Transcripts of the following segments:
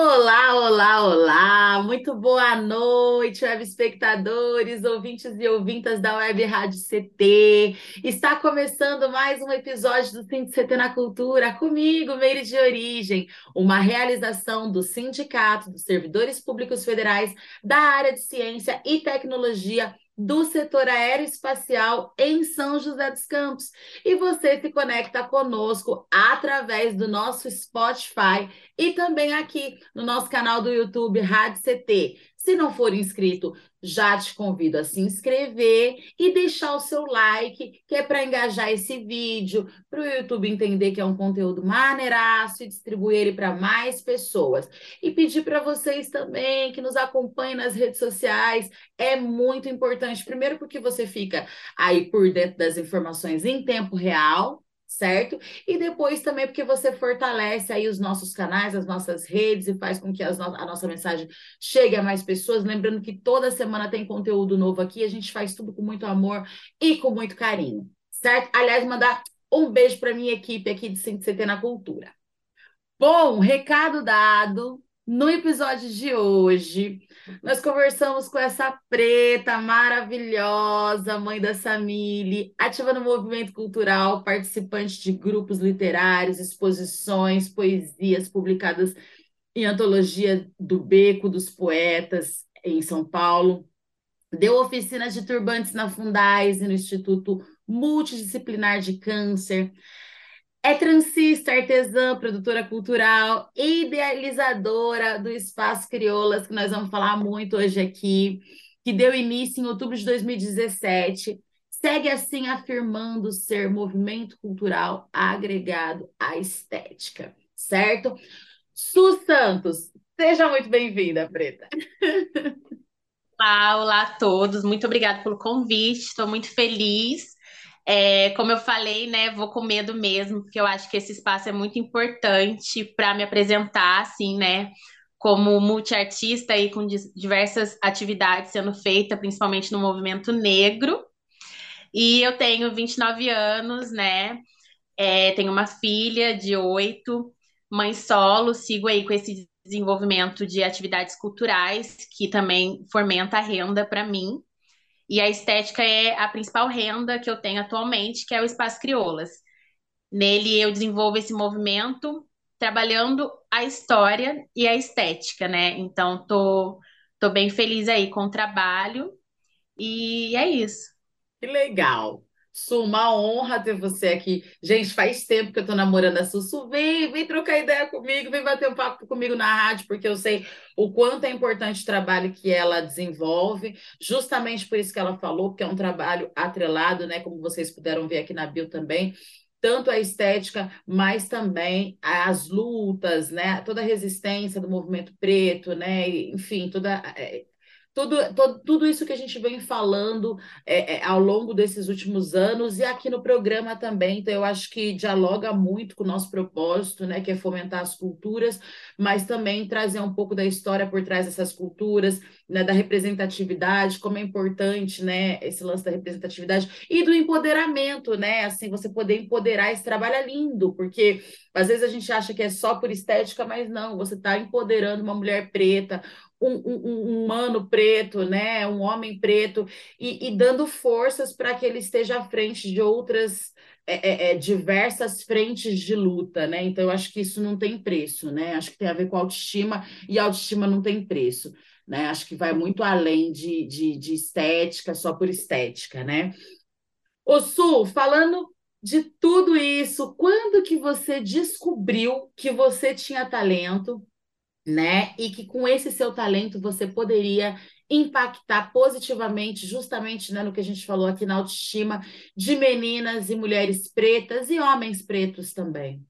Olá, olá, olá! Muito boa noite, web espectadores, ouvintes e ouvintas da Web Rádio CT. Está começando mais um episódio do Sindicato CT na Cultura, comigo, Meire de Origem, uma realização do Sindicato dos Servidores Públicos Federais da área de Ciência e Tecnologia do setor aeroespacial em São José dos Campos. E você se conecta conosco através do nosso Spotify e também aqui no nosso canal do YouTube Rádio CT. Se não for inscrito, já te convido a se inscrever e deixar o seu like, que é para engajar esse vídeo, para o YouTube entender que é um conteúdo maneiraço e distribuir ele para mais pessoas. E pedir para vocês também que nos acompanhem nas redes sociais, é muito importante. Primeiro, porque você fica aí por dentro das informações em tempo real certo? E depois também porque você fortalece aí os nossos canais, as nossas redes e faz com que no a nossa mensagem chegue a mais pessoas. Lembrando que toda semana tem conteúdo novo aqui, a gente faz tudo com muito amor e com muito carinho, certo? Aliás, mandar um beijo para minha equipe aqui de CT na Cultura. Bom, recado dado. No episódio de hoje, nós conversamos com essa preta maravilhosa, mãe da Samile, ativa no movimento cultural, participante de grupos literários, exposições, poesias publicadas em antologia do Beco dos Poetas em São Paulo. Deu oficinas de turbantes na Fundais e no Instituto Multidisciplinar de Câncer é transista, artesã, produtora cultural, idealizadora do Espaço Crioulas, que nós vamos falar muito hoje aqui, que deu início em outubro de 2017. Segue assim afirmando ser movimento cultural agregado à estética, certo? Su Santos, seja muito bem-vinda, Preta. Olá, olá a todos. Muito obrigada pelo convite. Estou muito feliz é, como eu falei, né, vou com medo mesmo, porque eu acho que esse espaço é muito importante para me apresentar, assim, né, como multiartista e com diversas atividades sendo feitas, principalmente no movimento negro. E eu tenho 29 anos, né, é, tenho uma filha de oito, mãe solo, sigo aí com esse desenvolvimento de atividades culturais, que também fomenta a renda para mim. E a estética é a principal renda que eu tenho atualmente, que é o Espaço Crioulas. Nele eu desenvolvo esse movimento trabalhando a história e a estética, né? Então tô, tô bem feliz aí com o trabalho e é isso. Que legal. Su, uma honra ter você aqui. Gente, faz tempo que eu tô namorando a Sussu. Vem, vem trocar ideia comigo, vem bater um papo comigo na rádio, porque eu sei o quanto é importante o trabalho que ela desenvolve, justamente por isso que ela falou, porque é um trabalho atrelado, né? Como vocês puderam ver aqui na bio também, tanto a estética, mas também as lutas, né? Toda a resistência do movimento preto, né? Enfim, toda é, tudo, tudo isso que a gente vem falando é, é, ao longo desses últimos anos e aqui no programa também. Então, eu acho que dialoga muito com o nosso propósito, né, que é fomentar as culturas, mas também trazer um pouco da história por trás dessas culturas, né, da representatividade, como é importante, né, esse lance da representatividade e do empoderamento, né, assim, você poder empoderar esse trabalho é lindo, porque às vezes a gente acha que é só por estética, mas não, você está empoderando uma mulher preta, um, um, um, humano preto, né, um homem preto, e, e dando forças para que ele esteja à frente de outras é, é, é, diversas frentes de luta, né? Então, eu acho que isso não tem preço, né? Acho que tem a ver com autoestima, e autoestima não tem preço, né? Acho que vai muito além de, de, de estética, só por estética, né? Ô, Sul, falando de tudo isso, quando que você descobriu que você tinha talento, né? E que com esse seu talento você poderia impactar positivamente, justamente né, no que a gente falou aqui na autoestima de meninas e mulheres pretas e homens pretos também.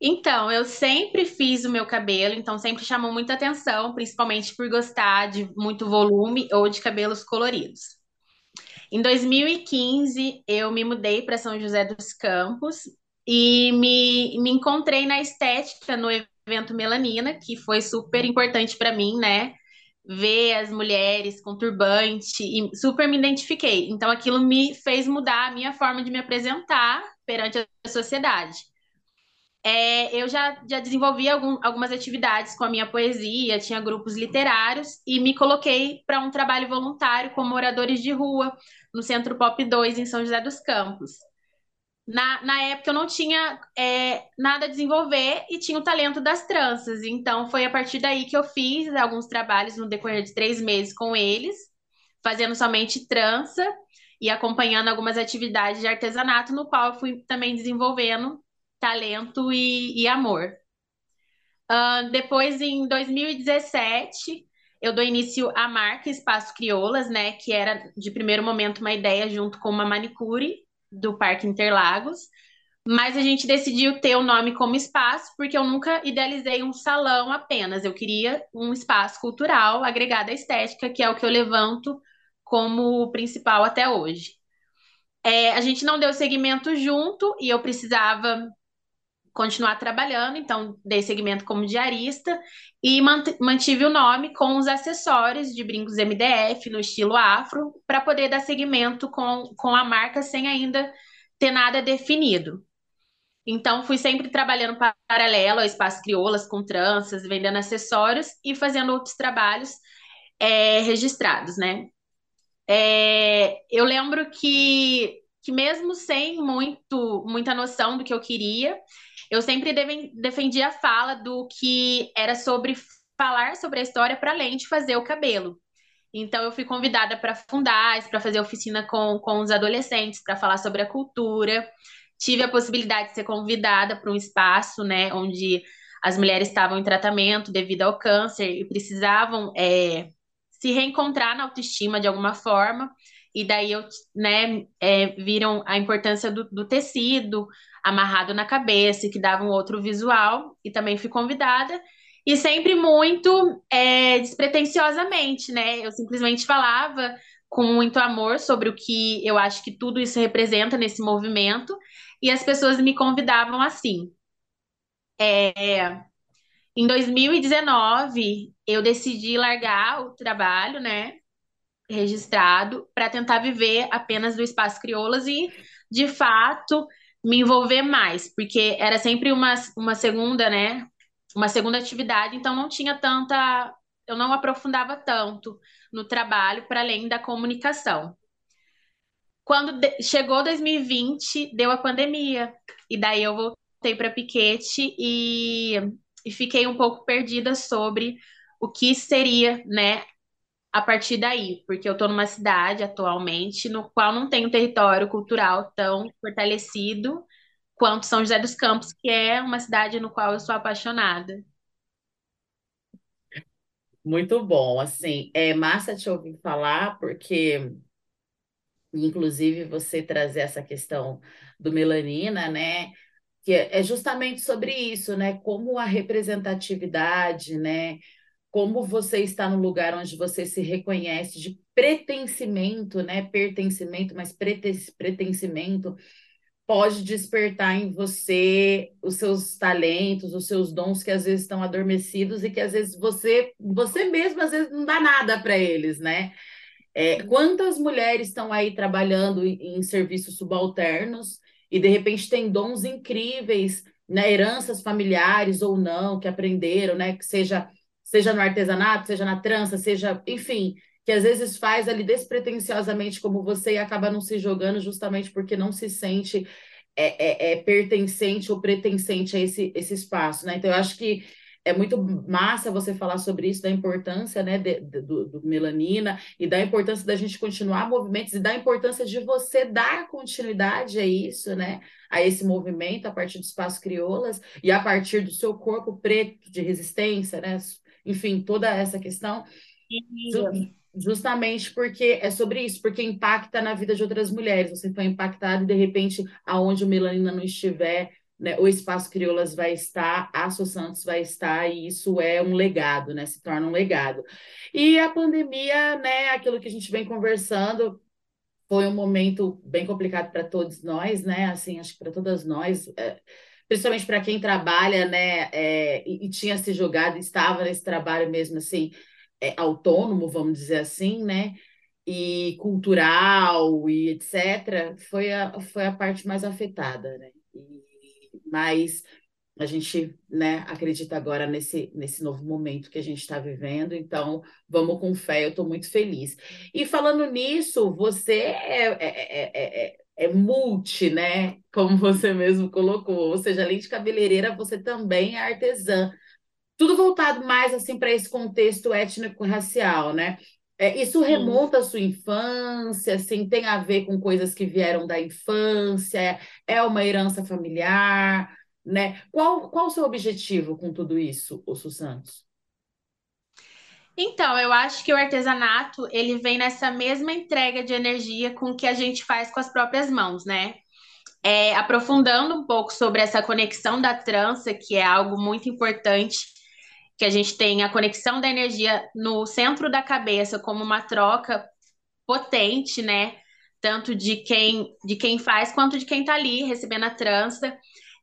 Então, eu sempre fiz o meu cabelo, então sempre chamou muita atenção, principalmente por gostar de muito volume ou de cabelos coloridos. Em 2015, eu me mudei para São José dos Campos e me, me encontrei na estética no evento Melanina, que foi super importante para mim, né? Ver as mulheres com turbante e super me identifiquei. Então, aquilo me fez mudar a minha forma de me apresentar perante a sociedade. É, eu já, já desenvolvi algum, algumas atividades com a minha poesia, tinha grupos literários e me coloquei para um trabalho voluntário como moradores de rua no Centro Pop 2 em São José dos Campos. Na, na época eu não tinha é, nada a desenvolver e tinha o talento das tranças, então foi a partir daí que eu fiz alguns trabalhos no decorrer de três meses com eles, fazendo somente trança e acompanhando algumas atividades de artesanato, no qual eu fui também desenvolvendo talento e, e amor. Uh, depois, em 2017, eu dou início à marca Espaço Crioulas, né, que era de primeiro momento uma ideia junto com uma manicure do Parque Interlagos, mas a gente decidiu ter o nome como espaço porque eu nunca idealizei um salão apenas, eu queria um espaço cultural agregado à estética, que é o que eu levanto como principal até hoje. É, a gente não deu segmento junto e eu precisava continuar trabalhando, então dei segmento como diarista e mantive o nome com os acessórios de brincos MDF no estilo afro para poder dar segmento com, com a marca sem ainda ter nada definido. Então fui sempre trabalhando paralelo ao Espaço Crioulas com tranças, vendendo acessórios e fazendo outros trabalhos é, registrados, né? É, eu lembro que, que mesmo sem muito, muita noção do que eu queria, eu sempre defendi a fala do que era sobre falar sobre a história para além de fazer o cabelo. Então, eu fui convidada para fundar, para fazer oficina com, com os adolescentes, para falar sobre a cultura. Tive a possibilidade de ser convidada para um espaço, né, onde as mulheres estavam em tratamento devido ao câncer e precisavam é, se reencontrar na autoestima de alguma forma. E daí eu, né, é, viram a importância do, do tecido, amarrado na cabeça, que dava um outro visual, e também fui convidada. E sempre muito é, despretensiosamente, né? Eu simplesmente falava com muito amor sobre o que eu acho que tudo isso representa nesse movimento, e as pessoas me convidavam assim. É, em 2019, eu decidi largar o trabalho, né, registrado, para tentar viver apenas do espaço crioulas e, de fato, me envolver mais, porque era sempre uma, uma segunda, né? Uma segunda atividade, então não tinha tanta. Eu não aprofundava tanto no trabalho para além da comunicação. Quando de, chegou 2020, deu a pandemia, e daí eu voltei para Piquete e, e fiquei um pouco perdida sobre o que seria, né, a partir daí, porque eu estou numa cidade atualmente no qual não tem um território cultural tão fortalecido quanto São José dos Campos, que é uma cidade no qual eu sou apaixonada. Muito bom, assim, é massa te ouvir falar, porque inclusive você trazer essa questão do melanina, né? Que é, é justamente sobre isso, né? Como a representatividade, né? Como você está no lugar onde você se reconhece de pertencimento, né? Pertencimento, mas pertencimento pode despertar em você os seus talentos, os seus dons que às vezes estão adormecidos e que às vezes você, você mesmo às vezes não dá nada para eles, né? É, quantas mulheres estão aí trabalhando em, em serviços subalternos e de repente têm dons incríveis, né? Heranças familiares ou não, que aprenderam, né? Que seja seja no artesanato, seja na trança, seja, enfim, que às vezes faz ali despretensiosamente como você e acaba não se jogando justamente porque não se sente é, é, é pertencente ou pretensente a esse, esse espaço, né? Então, eu acho que é muito massa você falar sobre isso, da importância né, de, de, do, do, melanina e da importância da gente continuar movimentos e da importância de você dar continuidade a isso, né? A esse movimento a partir do espaço crioulas e a partir do seu corpo preto de resistência, né? Enfim, toda essa questão. Justamente porque é sobre isso, porque impacta na vida de outras mulheres. Você foi impactado e, de repente, aonde o melanina não estiver, né, o Espaço Crioulas vai estar, a Aço Santos vai estar, e isso é um legado, né? Se torna um legado. E a pandemia, né, aquilo que a gente vem conversando, foi um momento bem complicado para todos nós, né? Assim, acho que para todas nós, é, principalmente para quem trabalha, né? É, e, e, tinha se jogado, estava nesse trabalho mesmo assim, é, autônomo, vamos dizer assim, né? E cultural e etc. Foi a, foi a parte mais afetada, né? E, mas a gente né, acredita agora nesse, nesse novo momento que a gente está vivendo, então vamos com fé, eu estou muito feliz. E falando nisso, você é, é, é, multi, né? Como você mesmo colocou, ou seja, além de cabeleireira, você também é artesã. Tudo voltado mais assim para esse contexto étnico-racial, né? É, isso remonta à sua infância, assim, tem a ver com coisas que vieram da infância, é uma herança familiar, né? Qual, qual o seu objetivo com tudo isso, Osso Santos? Então, eu acho que o artesanato, ele vem nessa mesma entrega de energia com que a gente faz com as próprias mãos, né? É, aprofundando um pouco sobre essa conexão da trança, que é algo muito importante, que a gente tem a conexão da energia no centro da cabeça como uma troca potente, né? Tanto de quem de quem faz quanto de quem está ali recebendo a trança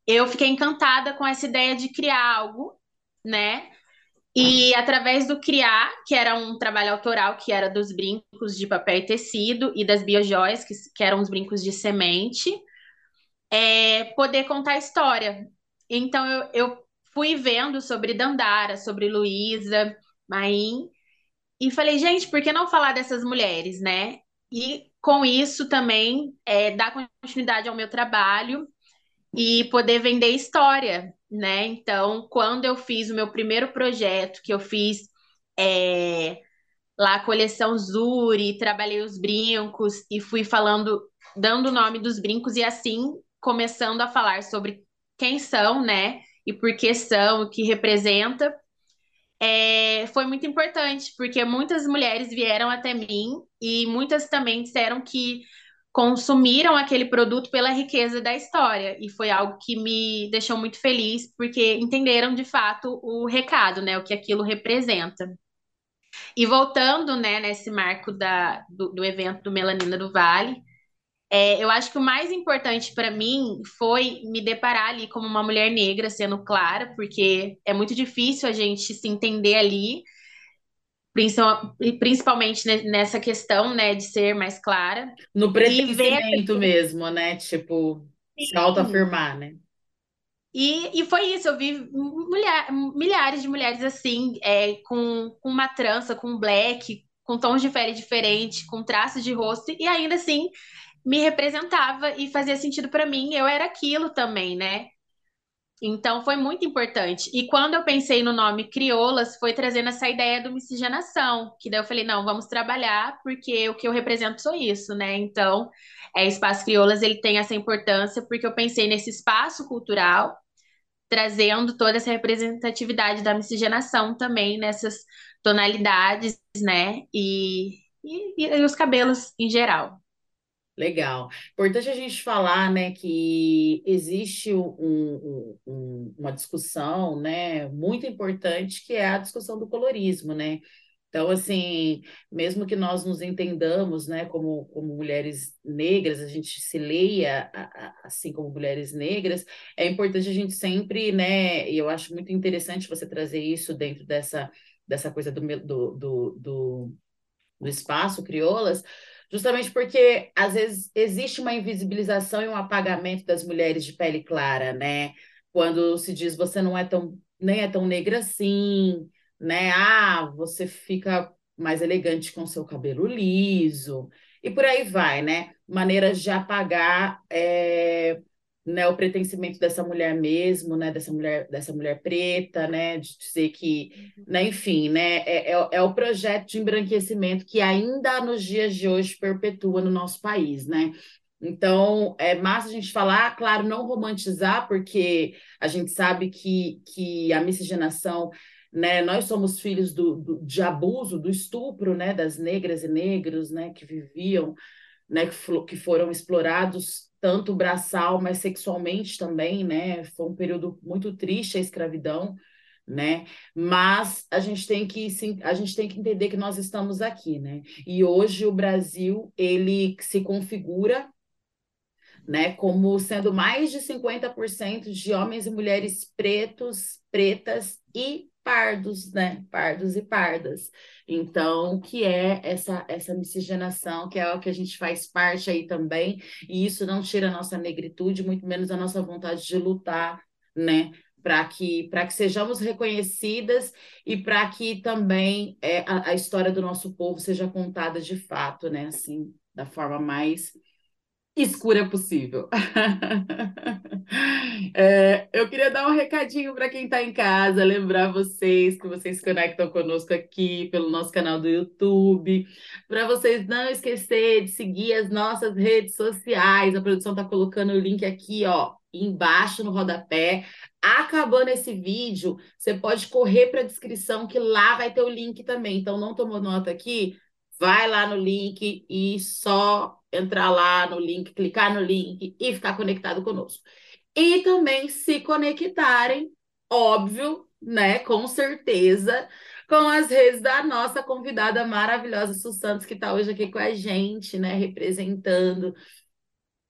eu fiquei encantada com essa ideia de criar algo, né? E através do criar, que era um trabalho autoral, que era dos brincos de papel e tecido, e das biojoias, que, que eram os brincos de semente, é, poder contar história. Então eu, eu fui vendo sobre Dandara, sobre Luísa, Maim, e falei, gente, por que não falar dessas mulheres, né? E com isso também é, dar continuidade ao meu trabalho e poder vender história, né? Então, quando eu fiz o meu primeiro projeto, que eu fiz é, lá a coleção Zuri, trabalhei os brincos e fui falando, dando o nome dos brincos e assim começando a falar sobre quem são, né? E por que são, o que representa. É, foi muito importante, porque muitas mulheres vieram até mim e muitas também disseram que consumiram aquele produto pela riqueza da história. E foi algo que me deixou muito feliz porque entenderam de fato o recado, né, o que aquilo representa. E voltando, né, nesse marco da, do, do evento do Melanina do Vale, é, eu acho que o mais importante para mim foi me deparar ali como uma mulher negra, sendo clara, porque é muito difícil a gente se entender ali principalmente nessa questão, né, de ser mais clara. No pertencimento ver... mesmo, né, tipo, Sim. se autoafirmar, né? E, e foi isso, eu vi mulher, milhares de mulheres assim, é, com, com uma trança, com black, com tons de pele diferentes, com traços de rosto, e ainda assim me representava e fazia sentido para mim, eu era aquilo também, né? Então foi muito importante. E quando eu pensei no nome Crioulas, foi trazendo essa ideia do miscigenação, que daí eu falei, não, vamos trabalhar, porque o que eu represento sou isso, né? Então, é, Espaço Crioulas, ele tem essa importância, porque eu pensei nesse espaço cultural, trazendo toda essa representatividade da miscigenação também, nessas tonalidades, né? E, e, e os cabelos em geral. Legal. Importante a gente falar, né, que existe um, um, uma discussão, né, muito importante, que é a discussão do colorismo, né? Então, assim, mesmo que nós nos entendamos, né, como, como mulheres negras, a gente se leia assim como mulheres negras, é importante a gente sempre, né, e eu acho muito interessante você trazer isso dentro dessa, dessa coisa do, do, do, do, do espaço crioulas, Justamente porque, às vezes, existe uma invisibilização e um apagamento das mulheres de pele clara, né? Quando se diz você não é tão, nem é tão negra assim, né? Ah, você fica mais elegante com seu cabelo liso, e por aí vai, né? Maneiras de apagar é, né, o pertencimento dessa mulher mesmo, né, dessa mulher, dessa mulher preta, né, de dizer que, né, enfim, né, é, é, é, o projeto de embranquecimento que ainda nos dias de hoje perpetua no nosso país, né? Então, é massa a gente falar, claro, não romantizar, porque a gente sabe que, que a miscigenação, né, nós somos filhos do, do, de abuso, do estupro, né, das negras e negros, né, que viviam, né, que, que foram explorados tanto braçal, mas sexualmente também, né? Foi um período muito triste a escravidão, né? Mas a gente tem que sim, a gente tem que entender que nós estamos aqui, né? E hoje o Brasil ele se configura né, como sendo mais de 50% de homens e mulheres pretos, pretas e pardos, né, pardos e pardas. Então, que é essa essa miscigenação, que é o que a gente faz parte aí também, e isso não tira a nossa negritude, muito menos a nossa vontade de lutar, né, para que que sejamos reconhecidas e para que também é, a, a história do nosso povo seja contada de fato, né, assim, da forma mais escura possível. é, eu queria dar um recadinho para quem está em casa, lembrar vocês que vocês se conectam conosco aqui pelo nosso canal do YouTube, para vocês não esquecer de seguir as nossas redes sociais. A produção está colocando o link aqui, ó, embaixo no rodapé. Acabando esse vídeo, você pode correr para a descrição que lá vai ter o link também. Então, não tomou nota aqui? Vai lá no link e só entrar lá no link, clicar no link e ficar conectado conosco. E também se conectarem, óbvio, né, com certeza, com as redes da nossa convidada maravilhosa, Su Santos, que está hoje aqui com a gente, né, representando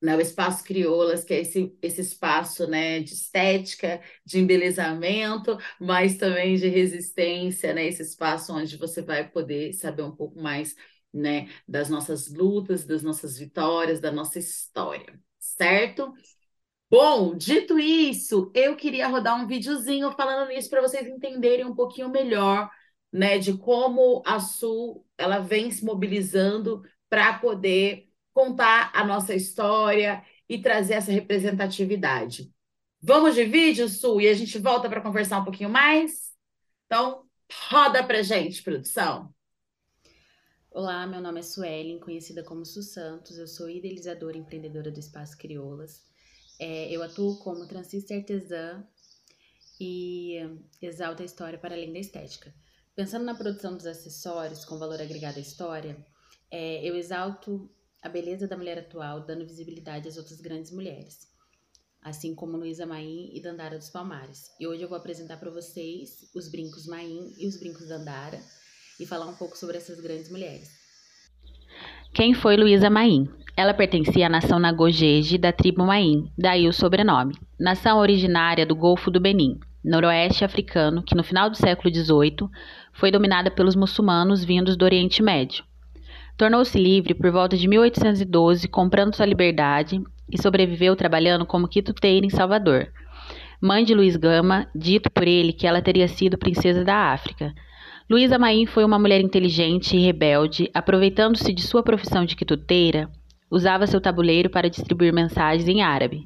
né, o Espaço Crioulas, que é esse, esse espaço né, de estética, de embelezamento, mas também de resistência, né, esse espaço onde você vai poder saber um pouco mais né, das nossas lutas, das nossas vitórias, da nossa história, certo? Bom, dito isso, eu queria rodar um videozinho falando nisso para vocês entenderem um pouquinho melhor, né, de como a Sul ela vem se mobilizando para poder contar a nossa história e trazer essa representatividade. Vamos de vídeo, Sul, e a gente volta para conversar um pouquinho mais? Então, roda para gente, produção. Olá, meu nome é Suelen, conhecida como Su Santos. Eu sou idealizadora e empreendedora do Espaço Crioulas. É, eu atuo como transista artesã e exalto a história para além da estética. Pensando na produção dos acessórios com valor agregado à história, é, eu exalto a beleza da mulher atual, dando visibilidade às outras grandes mulheres, assim como Luísa Maim e Dandara dos Palmares. E hoje eu vou apresentar para vocês os brincos Maim e os brincos Dandara e falar um pouco sobre essas grandes mulheres. Quem foi Luísa Maim? Ela pertencia à nação Nagojeje da tribo Maim, daí o sobrenome. Nação originária do Golfo do Benin, noroeste africano, que no final do século XVIII foi dominada pelos muçulmanos vindos do Oriente Médio. Tornou-se livre por volta de 1812, comprando sua liberdade e sobreviveu trabalhando como quituteira em Salvador. Mãe de Luiz Gama, dito por ele que ela teria sido princesa da África, Luísa Maim foi uma mulher inteligente e rebelde, aproveitando-se de sua profissão de quituteira, usava seu tabuleiro para distribuir mensagens em árabe.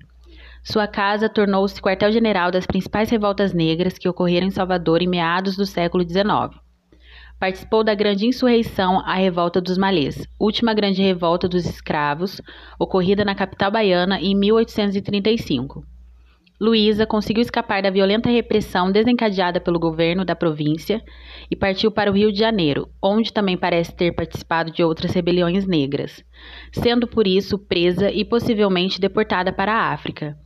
Sua casa tornou-se quartel-general das principais revoltas negras que ocorreram em Salvador em meados do século XIX. Participou da grande insurreição à Revolta dos Malês, última grande revolta dos escravos, ocorrida na capital baiana em 1835. Luísa conseguiu escapar da violenta repressão desencadeada pelo governo da província e partiu para o Rio de Janeiro, onde também parece ter participado de outras rebeliões negras, sendo por isso presa e possivelmente deportada para a África.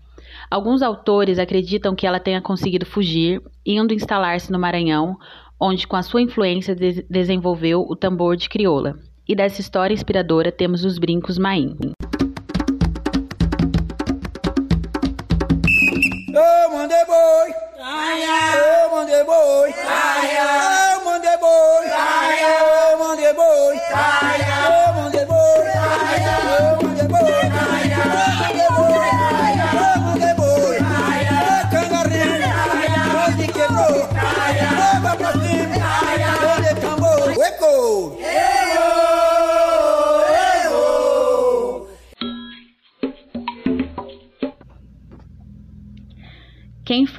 Alguns autores acreditam que ela tenha conseguido fugir, indo instalar-se no Maranhão, onde com a sua influência de desenvolveu o tambor de crioula. E dessa história inspiradora temos os brincos Maim. Oh, Monday boy. Oh, Monday boy. Oh, Monday boy. Oh, Monday boy.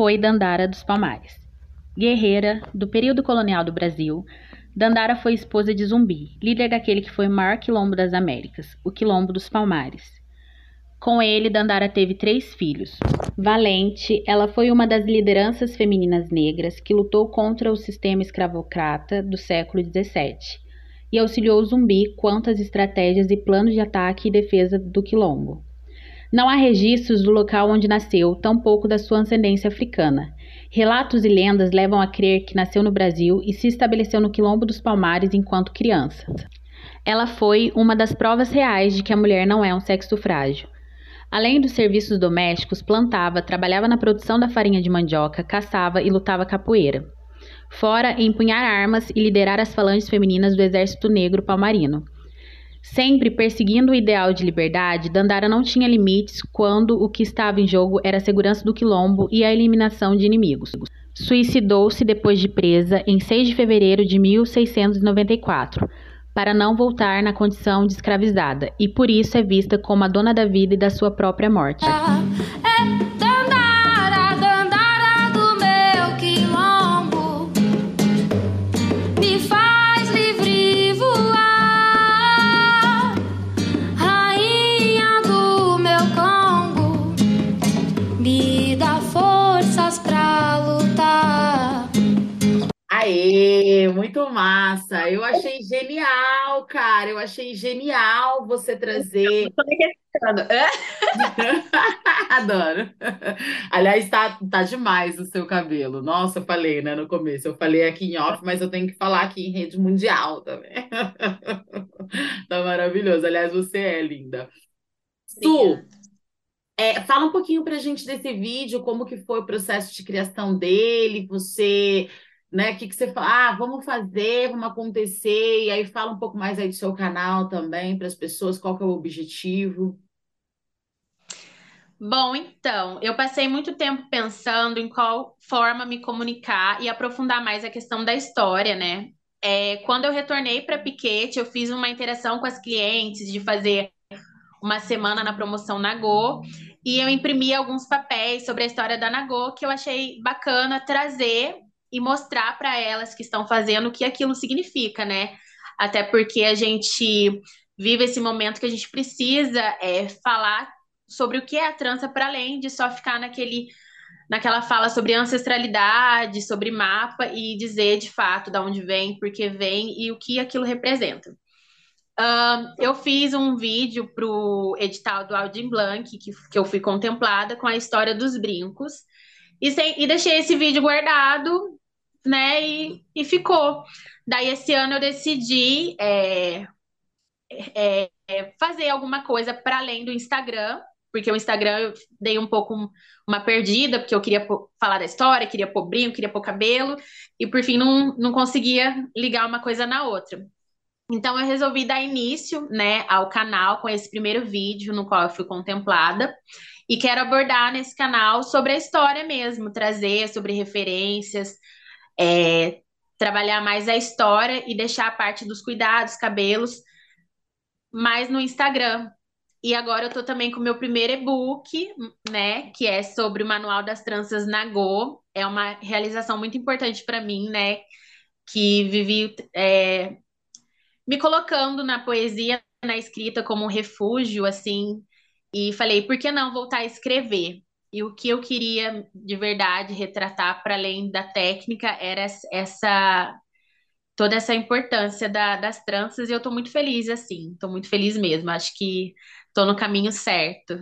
Foi Dandara dos Palmares? Guerreira do período colonial do Brasil, Dandara foi esposa de Zumbi, líder daquele que foi o maior quilombo das Américas, o Quilombo dos Palmares. Com ele, Dandara teve três filhos. Valente, ela foi uma das lideranças femininas negras que lutou contra o sistema escravocrata do século XVII e auxiliou Zumbi quanto às estratégias e planos de ataque e defesa do Quilombo. Não há registros do local onde nasceu, tampouco da sua ascendência africana. Relatos e lendas levam a crer que nasceu no Brasil e se estabeleceu no Quilombo dos Palmares enquanto criança. Ela foi uma das provas reais de que a mulher não é um sexo frágil. Além dos serviços domésticos, plantava, trabalhava na produção da farinha de mandioca, caçava e lutava capoeira. Fora empunhar armas e liderar as falanges femininas do Exército Negro Palmarino. Sempre perseguindo o ideal de liberdade, Dandara não tinha limites quando o que estava em jogo era a segurança do quilombo e a eliminação de inimigos. Suicidou-se depois de presa em 6 de fevereiro de 1694 para não voltar na condição de escravizada, e por isso é vista como a dona da vida e da sua própria morte. Aê, muito massa. Eu achei genial, cara. Eu achei genial você trazer. Adoro. Aliás, tá, tá demais o seu cabelo. Nossa, eu falei, né, no começo. Eu falei aqui em off, mas eu tenho que falar aqui em rede mundial também. Tá maravilhoso. Aliás, você é linda. Su, é, fala um pouquinho pra gente desse vídeo, como que foi o processo de criação dele, você né? O que, que você fala? Ah, vamos fazer, vamos acontecer, e aí fala um pouco mais aí do seu canal também, para as pessoas, qual que é o objetivo. Bom, então, eu passei muito tempo pensando em qual forma me comunicar e aprofundar mais a questão da história, né? É, quando eu retornei para Piquete, eu fiz uma interação com as clientes de fazer uma semana na promoção Nagô e eu imprimi alguns papéis sobre a história da Nagô que eu achei bacana trazer e mostrar para elas que estão fazendo o que aquilo significa, né? Até porque a gente vive esse momento que a gente precisa é, falar sobre o que é a trança para além de só ficar naquele naquela fala sobre ancestralidade, sobre mapa e dizer de fato de onde vem, por que vem e o que aquilo representa. Um, eu fiz um vídeo para o edital do Aldim Blanc, que, que eu fui contemplada com a história dos brincos, e, sem, e deixei esse vídeo guardado né? E, e ficou. Daí esse ano eu decidi é, é, é fazer alguma coisa para além do Instagram, porque o Instagram eu dei um pouco uma perdida, porque eu queria falar da história, queria pôr brinco, queria pôr cabelo, e por fim não, não conseguia ligar uma coisa na outra. Então eu resolvi dar início, né, ao canal com esse primeiro vídeo no qual eu fui contemplada e quero abordar nesse canal sobre a história mesmo, trazer sobre referências, é, trabalhar mais a história e deixar a parte dos cuidados, cabelos, mais no Instagram. E agora eu tô também com o meu primeiro e-book, né, que é sobre o Manual das Tranças Nagô. É uma realização muito importante para mim, né, que vivi é, me colocando na poesia, na escrita como um refúgio, assim, e falei, por que não voltar a escrever? E o que eu queria de verdade retratar, para além da técnica, era essa toda essa importância da, das tranças, e eu estou muito feliz, assim, estou muito feliz mesmo. Acho que estou no caminho certo.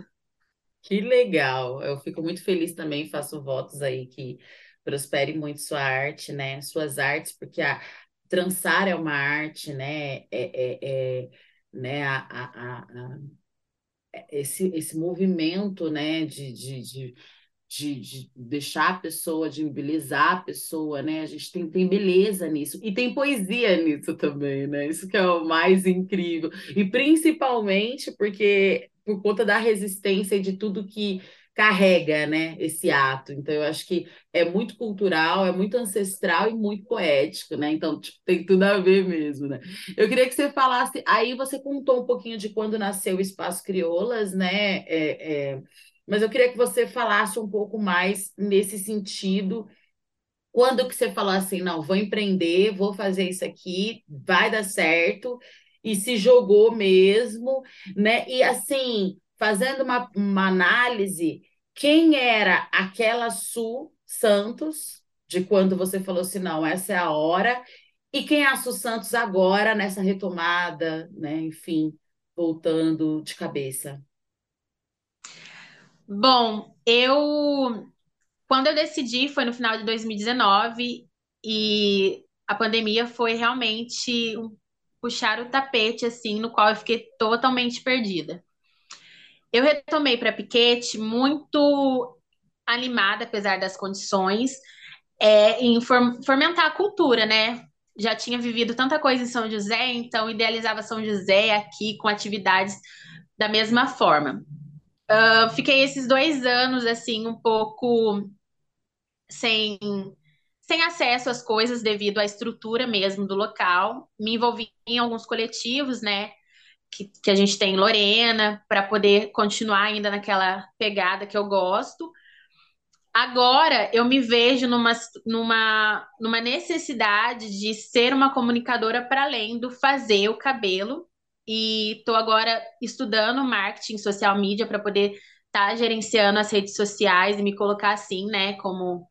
Que legal! Eu fico muito feliz também, faço votos aí que prospere muito sua arte, né? Suas artes, porque a trançar é uma arte, né? É, é, é né? a, a, a esse, esse movimento né, de, de, de, de, de deixar a pessoa, de embelezar a pessoa, né? A gente tem, tem beleza nisso e tem poesia nisso também, né? Isso que é o mais incrível. E principalmente porque por conta da resistência e de tudo que carrega, né, esse ato. Então, eu acho que é muito cultural, é muito ancestral e muito poético, né? Então, tipo, tem tudo a ver mesmo, né? Eu queria que você falasse, aí você contou um pouquinho de quando nasceu o Espaço Crioulas, né? É, é, mas eu queria que você falasse um pouco mais nesse sentido. Quando que você falou assim, não, vou empreender, vou fazer isso aqui, vai dar certo, e se jogou mesmo, né? E assim, fazendo uma, uma análise, quem era aquela Su Santos, de quando você falou assim, não, essa é a hora, e quem é a Su Santos agora, nessa retomada, né? Enfim, voltando de cabeça. Bom, eu quando eu decidi foi no final de 2019 e a pandemia foi realmente puxar o tapete assim, no qual eu fiquei totalmente perdida. Eu retomei para Piquete muito animada, apesar das condições, é, em fomentar a cultura, né? Já tinha vivido tanta coisa em São José, então idealizava São José aqui com atividades da mesma forma. Uh, fiquei esses dois anos, assim, um pouco sem, sem acesso às coisas devido à estrutura mesmo do local. Me envolvi em alguns coletivos, né? Que, que a gente tem em Lorena, para poder continuar ainda naquela pegada que eu gosto. Agora eu me vejo numa, numa, numa necessidade de ser uma comunicadora para além do fazer o cabelo. E estou agora estudando marketing social media para poder estar tá gerenciando as redes sociais e me colocar assim, né, como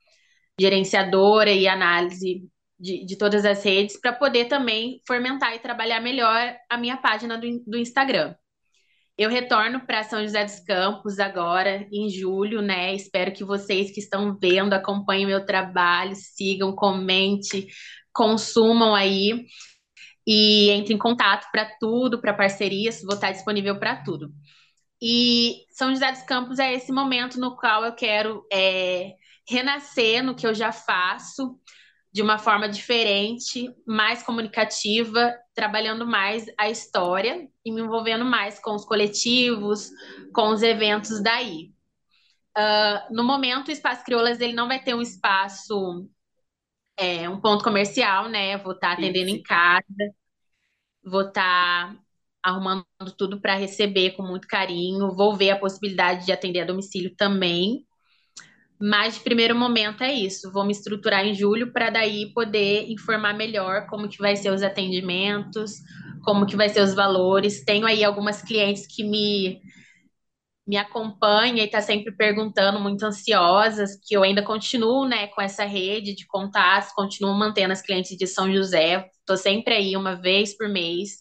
gerenciadora e análise de, de todas as redes, para poder também fomentar e trabalhar melhor a minha página do, do Instagram. Eu retorno para São José dos Campos agora, em julho, né? Espero que vocês que estão vendo acompanhem meu trabalho, sigam, comente, consumam aí e entre em contato para tudo, para parcerias, vou estar disponível para tudo. E São José dos Campos é esse momento no qual eu quero é, renascer no que eu já faço, de uma forma diferente, mais comunicativa, trabalhando mais a história e me envolvendo mais com os coletivos, com os eventos daí. Uh, no momento, o Espaço Crioulas ele não vai ter um espaço, é, um ponto comercial, né? Vou estar tá atendendo em casa, vou estar tá arrumando tudo para receber com muito carinho, vou ver a possibilidade de atender a domicílio também. Mas primeiro momento é isso. Vou me estruturar em julho para daí poder informar melhor como que vai ser os atendimentos, como que vai ser os valores. Tenho aí algumas clientes que me me acompanham e está sempre perguntando, muito ansiosas, que eu ainda continuo, né, com essa rede de contatos, continuo mantendo as clientes de São José. Estou sempre aí uma vez por mês.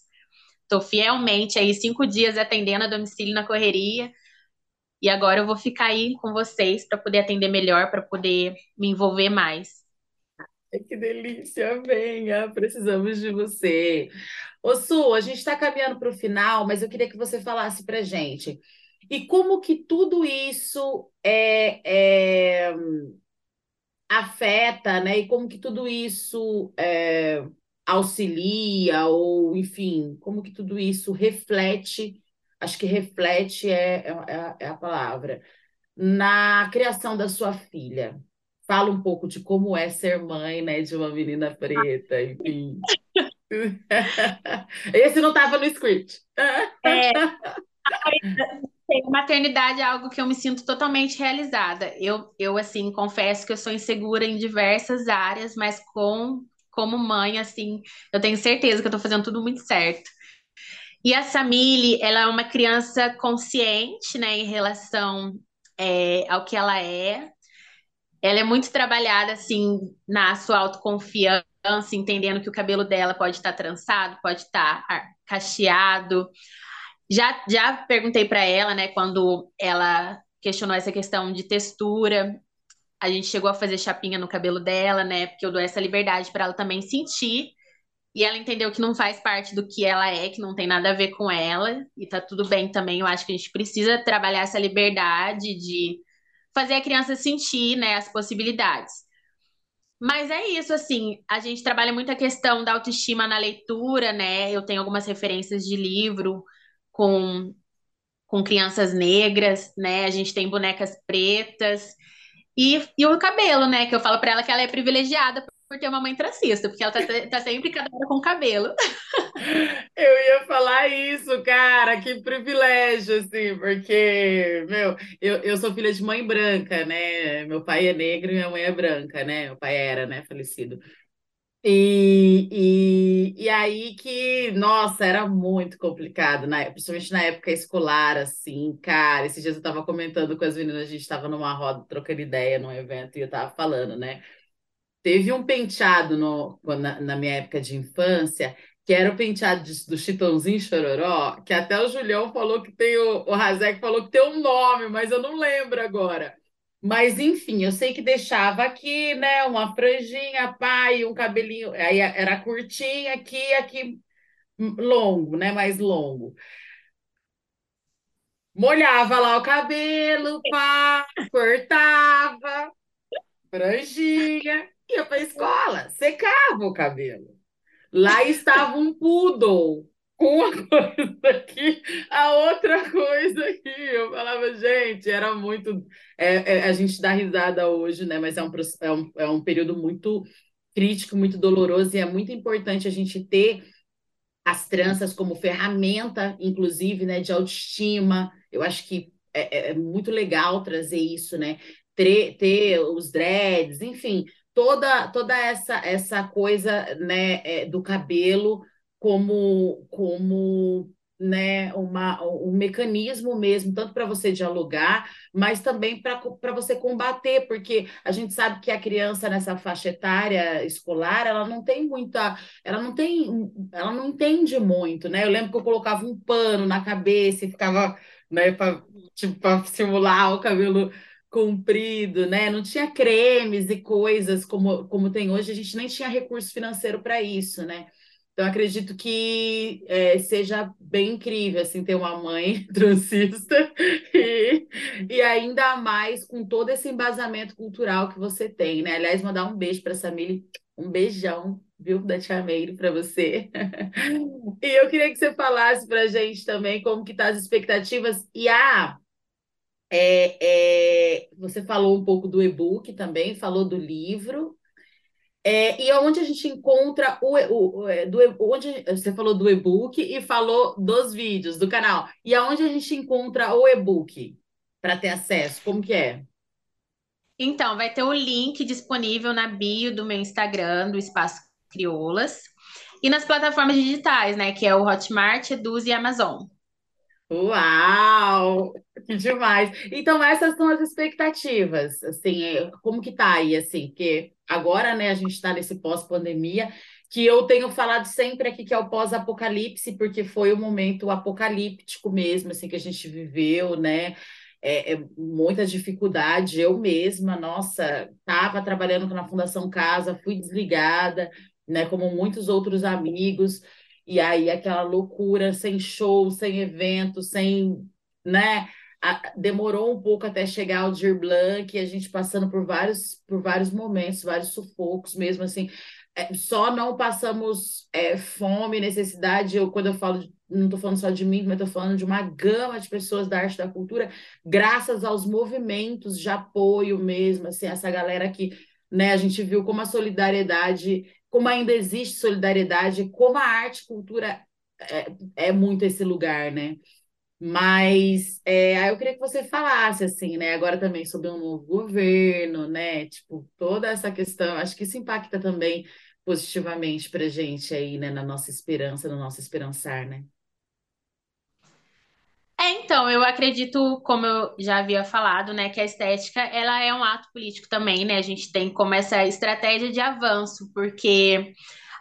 Estou fielmente aí cinco dias atendendo a domicílio na correria e agora eu vou ficar aí com vocês para poder atender melhor, para poder me envolver mais. Ai, que delícia, venha, precisamos de você. Ô Su, a gente está caminhando para o final, mas eu queria que você falasse para gente. E como que tudo isso é, é, afeta, né? E como que tudo isso é, auxilia, ou enfim, como que tudo isso reflete acho que reflete é, é, é, é a palavra, na criação da sua filha. Fala um pouco de como é ser mãe, né, de uma menina preta, enfim. Esse não estava no script. É, maternidade é algo que eu me sinto totalmente realizada. Eu, eu assim, confesso que eu sou insegura em diversas áreas, mas com como mãe, assim, eu tenho certeza que eu estou fazendo tudo muito certo. E a Samile, ela é uma criança consciente, né, em relação é, ao que ela é. Ela é muito trabalhada, assim, na sua autoconfiança, entendendo que o cabelo dela pode estar trançado, pode estar cacheado. Já, já perguntei para ela, né, quando ela questionou essa questão de textura. A gente chegou a fazer chapinha no cabelo dela, né, porque eu dou essa liberdade para ela também sentir e ela entendeu que não faz parte do que ela é, que não tem nada a ver com ela, e tá tudo bem também. Eu acho que a gente precisa trabalhar essa liberdade de fazer a criança sentir, né, as possibilidades. Mas é isso, assim, a gente trabalha muito a questão da autoestima na leitura, né? Eu tenho algumas referências de livro com, com crianças negras, né? A gente tem bonecas pretas. E, e o cabelo, né? Que eu falo para ela que ela é privilegiada por ter uma mãe porque ela tá, tá sempre cada hora com cabelo. Eu ia falar isso, cara, que privilégio, assim, porque, meu, eu, eu sou filha de mãe branca, né? Meu pai é negro e minha mãe é branca, né? Meu pai era, né, falecido. E, e, e aí que, nossa, era muito complicado, né? principalmente na época escolar, assim, cara. Esses dias eu tava comentando com as meninas, a gente tava numa roda trocando ideia num evento e eu tava falando, né? Teve um penteado no, na, na minha época de infância que era o penteado de- do Chitãozinho Chororó, que até o Julião falou que tem o, o Razek falou que tem um nome, mas eu não lembro agora. Mas enfim, eu sei que deixava aqui, né, uma franjinha, pai, um cabelinho, aí era curtinho aqui, aqui longo, né, mais longo. Molhava lá o cabelo, pá, cortava, franjinha, ia para a escola, secava o cabelo. Lá estava um poodle com uma coisa aqui, a outra coisa aqui. Eu falava, gente, era muito. é, é, a gente dá risada hoje, né? Mas é um, é um, é um período muito crítico, muito doloroso, e é muito importante a gente ter as tranças como ferramenta, inclusive, né, de autoestima. Eu acho que é, é- é muito legal trazer isso, né? Ter, ter os dreads, enfim, toda toda essa essa coisa, né, é, do cabelo como como né, uma, um mecanismo mesmo, tanto para você dialogar, mas também para você combater, porque a gente sabe que a criança nessa faixa etária escolar, ela não tem muita ela não tem, ela não entende muito, né? Eu lembro que eu colocava um pano na cabeça e ficava, né, para tipo, simular o cabelo comprido, né? Não tinha cremes e coisas como, como tem hoje, a gente nem tinha recurso financeiro para isso, né? Então, acredito que é, seja bem incrível assim ter uma mãe transista e, e ainda mais com todo esse embasamento cultural que você tem, né? Aliás, mandar um beijo para a Samile, um beijão, viu, da Tia Meire para você. E eu queria que você falasse para a gente também como que tá as expectativas. E ah, é, é, você falou um pouco do e-book também, falou do livro. É, e onde a gente encontra o, o, é, do, onde você falou do e-book e falou dos vídeos do canal. E aonde a gente encontra o e-book para ter acesso? Como que é? Então, vai ter o link disponível na bio do meu Instagram, do Espaço Crioulas, e nas plataformas digitais, né? Que é o Hotmart, Eduz e Amazon. Uau! Que demais! Então, essas são as expectativas, assim, é, como que tá aí, assim, porque agora, né, a gente está nesse pós-pandemia, que eu tenho falado sempre aqui que é o pós-apocalipse, porque foi o momento apocalíptico mesmo, assim, que a gente viveu, né? É, é muita dificuldade, eu mesma, nossa, estava trabalhando na Fundação Casa, fui desligada, né, como muitos outros amigos, e aí aquela loucura, sem show, sem evento, sem, né? A- demorou um pouco até chegar ao Dir Blanc, e a gente passando por vários, por vários momentos, vários sufocos, mesmo assim. É, só não passamos é, fome, necessidade. Eu, quando eu falo, de- não estou falando só de mim, mas estou falando de uma gama de pessoas da arte e da cultura, graças aos movimentos de apoio mesmo, assim, essa galera que, né, a gente viu como a solidariedade como ainda existe solidariedade, como a arte e cultura é, é muito esse lugar, né? Mas é, aí eu queria que você falasse, assim, né, agora também sobre um novo governo, né? Tipo, toda essa questão, acho que isso impacta também positivamente para a gente aí, né, na nossa esperança, no nosso esperançar, né? É, então, eu acredito, como eu já havia falado, né, que a estética, ela é um ato político também, né? A gente tem como essa estratégia de avanço, porque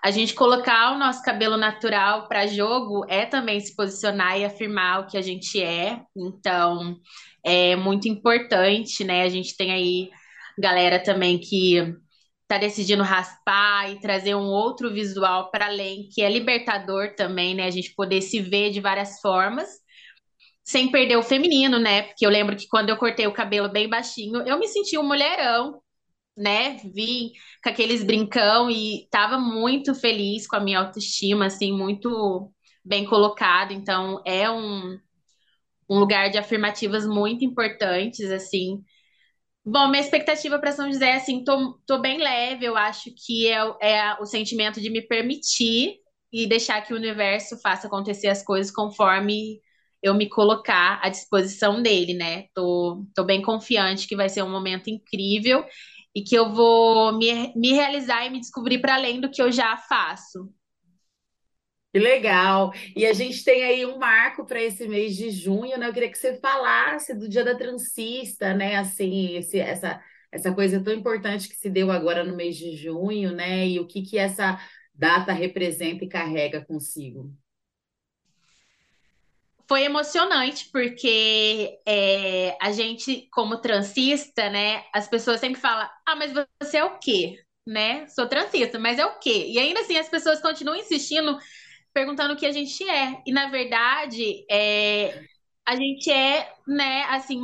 a gente colocar o nosso cabelo natural para jogo é também se posicionar e afirmar o que a gente é. Então, é muito importante, né? A gente tem aí galera também que tá decidindo raspar e trazer um outro visual para além, que é libertador também, né? A gente poder se ver de várias formas sem perder o feminino, né? Porque eu lembro que quando eu cortei o cabelo bem baixinho, eu me senti um mulherão, né? Vim com aqueles brincão e tava muito feliz com a minha autoestima, assim, muito bem colocado. Então, é um, um lugar de afirmativas muito importantes, assim. Bom, minha expectativa para São José, assim, tô, tô bem leve. Eu acho que é, é o sentimento de me permitir e deixar que o universo faça acontecer as coisas conforme eu me colocar à disposição dele, né? Tô, tô bem confiante que vai ser um momento incrível e que eu vou me, me realizar e me descobrir para além do que eu já faço. Que legal! E a gente tem aí um marco para esse mês de junho, né? Eu queria que você falasse do Dia da Transista, né? Assim, esse, essa, essa coisa tão importante que se deu agora no mês de junho, né? E o que que essa data representa e carrega consigo? Foi emocionante, porque é, a gente, como transista, né, as pessoas sempre falam: ah, mas você é o quê? Né? Sou transista, mas é o quê? E ainda assim as pessoas continuam insistindo, perguntando o que a gente é. E na verdade, é, a gente é, né, assim,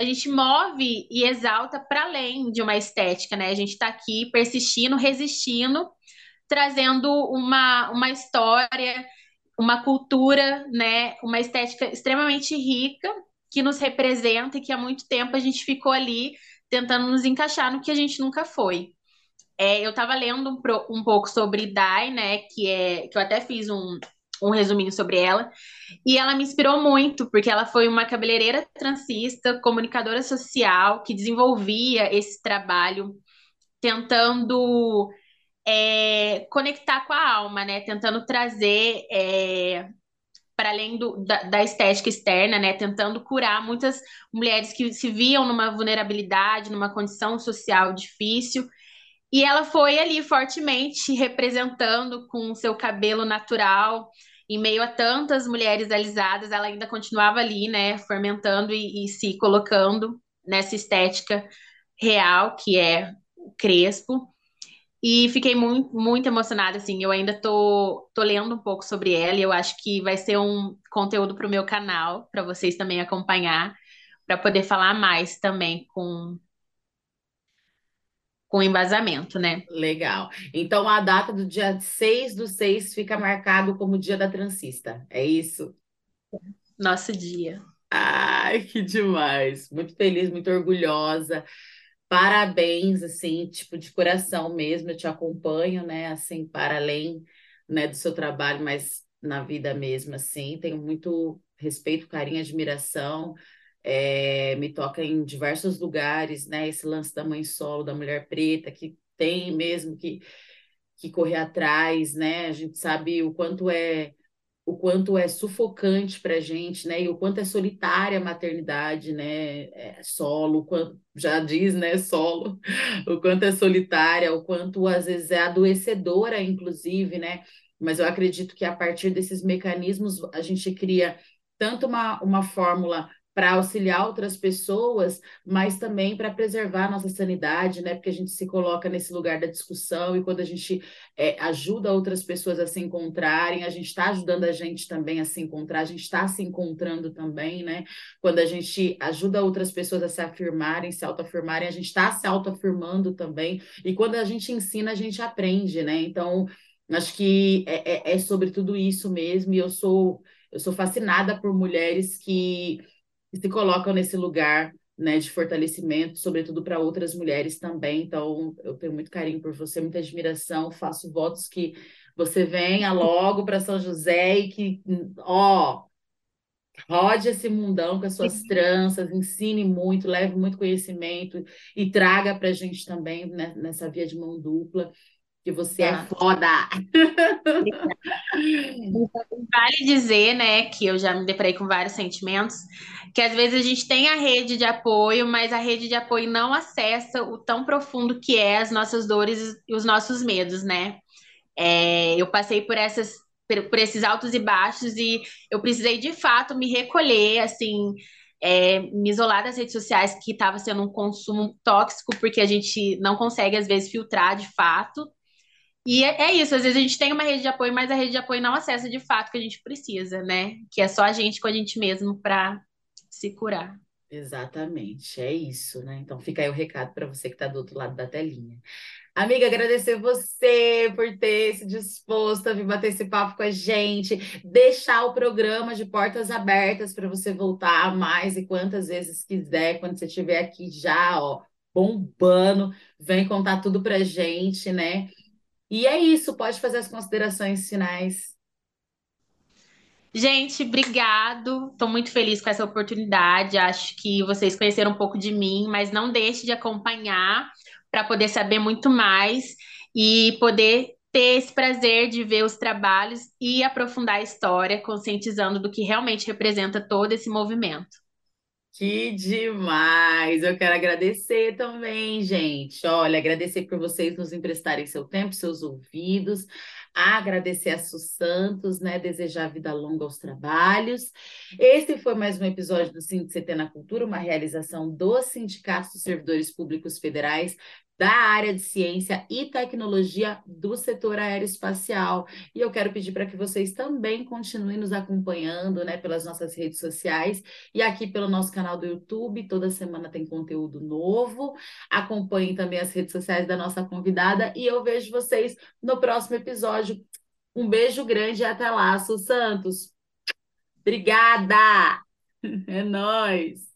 a gente move e exalta para além de uma estética, né? A gente está aqui persistindo, resistindo, trazendo uma, uma história, uma cultura, né, uma estética extremamente rica que nos representa e que há muito tempo a gente ficou ali tentando nos encaixar no que a gente nunca foi. É, eu estava lendo um, um, pouco sobre Dai, né, que é que eu até fiz um, um resuminho sobre ela. E ela me inspirou muito, porque ela foi uma cabeleireira transista, comunicadora social, que desenvolvia esse trabalho tentando é, conectar com a alma, né? Tentando trazer é, para além do, da, da, estética externa, né? Tentando curar muitas mulheres que se viam numa vulnerabilidade, numa condição social difícil. E ela foi ali fortemente representando com o seu cabelo natural, em meio a tantas mulheres alisadas, ela ainda continuava ali, né, fermentando e, e se colocando nessa estética real, que é o crespo. E fiquei muito, muito emocionada, assim, eu ainda tô, tô lendo um pouco sobre ela e eu acho que vai ser um conteúdo para o meu canal, para vocês também acompanhar, para poder falar mais também com, com embasamento, né? Legal. Então, a data do dia 6 do 6 fica marcado como dia da transista, é isso? Nosso dia. Ai, que demais! Muito feliz, muito orgulhosa. Parabéns, assim, tipo, de coração mesmo, eu te acompanho, né, assim, para além, né, do seu trabalho, mas na vida mesmo, assim, tenho muito respeito, carinho, admiração, é, me toca em diversos lugares, né? Esse lance da mãe solo, da mulher preta, que tem mesmo que, que correr atrás, né? A gente sabe o quanto é o quanto é sufocante para a gente, né? E o quanto é solitária a maternidade, né? É solo, quanto, já diz, né? Solo, o quanto é solitária, o quanto às vezes é adoecedora, inclusive, né? Mas eu acredito que a partir desses mecanismos a gente cria tanto uma, uma fórmula para auxiliar outras pessoas, mas também para preservar nossa sanidade, né? Porque a gente se coloca nesse lugar da discussão e quando a gente é, ajuda outras pessoas a se encontrarem, a gente está ajudando a gente também a se encontrar, a gente está se encontrando também, né? Quando a gente ajuda outras pessoas a se afirmarem, se autoafirmarem, a gente está se autoafirmando também. E quando a gente ensina, a gente aprende, né? Então, acho que é, é, é sobre tudo isso mesmo. E eu sou eu sou fascinada por mulheres que e se colocam nesse lugar né, de fortalecimento, sobretudo para outras mulheres também. Então, eu tenho muito carinho por você, muita admiração, faço votos que você venha logo para São José e que, ó, rode esse mundão com as suas tranças, ensine muito, leve muito conhecimento e traga para a gente também né, nessa via de mão dupla que você é foda. Vale dizer, né, que eu já me deparei com vários sentimentos, que às vezes a gente tem a rede de apoio, mas a rede de apoio não acessa o tão profundo que é as nossas dores e os nossos medos, né? É, eu passei por essas por esses altos e baixos e eu precisei de fato me recolher, assim, é, me isolar das redes sociais, que estava sendo um consumo tóxico, porque a gente não consegue, às vezes, filtrar de fato. E é, é, isso, às vezes a gente tem uma rede de apoio, mas a rede de apoio não acessa de fato o que a gente precisa, né? Que é só a gente com a gente mesmo para se curar. Exatamente, é isso, né? Então fica aí o recado para você que está do outro lado da telinha. Amiga, agradecer você por ter se disposto a vir bater esse papo com a gente, deixar o programa de portas abertas para você voltar mais e quantas vezes quiser, quando você estiver aqui já, ó, bombando, vem contar tudo pra gente, né? E é isso, pode fazer as considerações finais. Gente, obrigado. Estou muito feliz com essa oportunidade. Acho que vocês conheceram um pouco de mim, mas não deixe de acompanhar para poder saber muito mais e poder ter esse prazer de ver os trabalhos e aprofundar a história, conscientizando do que realmente representa todo esse movimento. Que demais! Eu quero agradecer também, gente. Olha, agradecer por vocês nos emprestarem seu tempo, seus ouvidos, agradecer a Su Santos, né? Desejar vida longa aos trabalhos. Esse foi mais um episódio do CT na Cultura, uma realização do Sindicato dos Servidores Públicos Federais da área de ciência e tecnologia do setor aeroespacial. E eu quero pedir para que vocês também continuem nos acompanhando, né, pelas nossas redes sociais e aqui pelo nosso canal do YouTube. Toda semana tem conteúdo novo. Acompanhem também as redes sociais da nossa convidada e eu vejo vocês no próximo episódio. Um beijo grande e até lá, Su Santos. Obrigada! É nóis!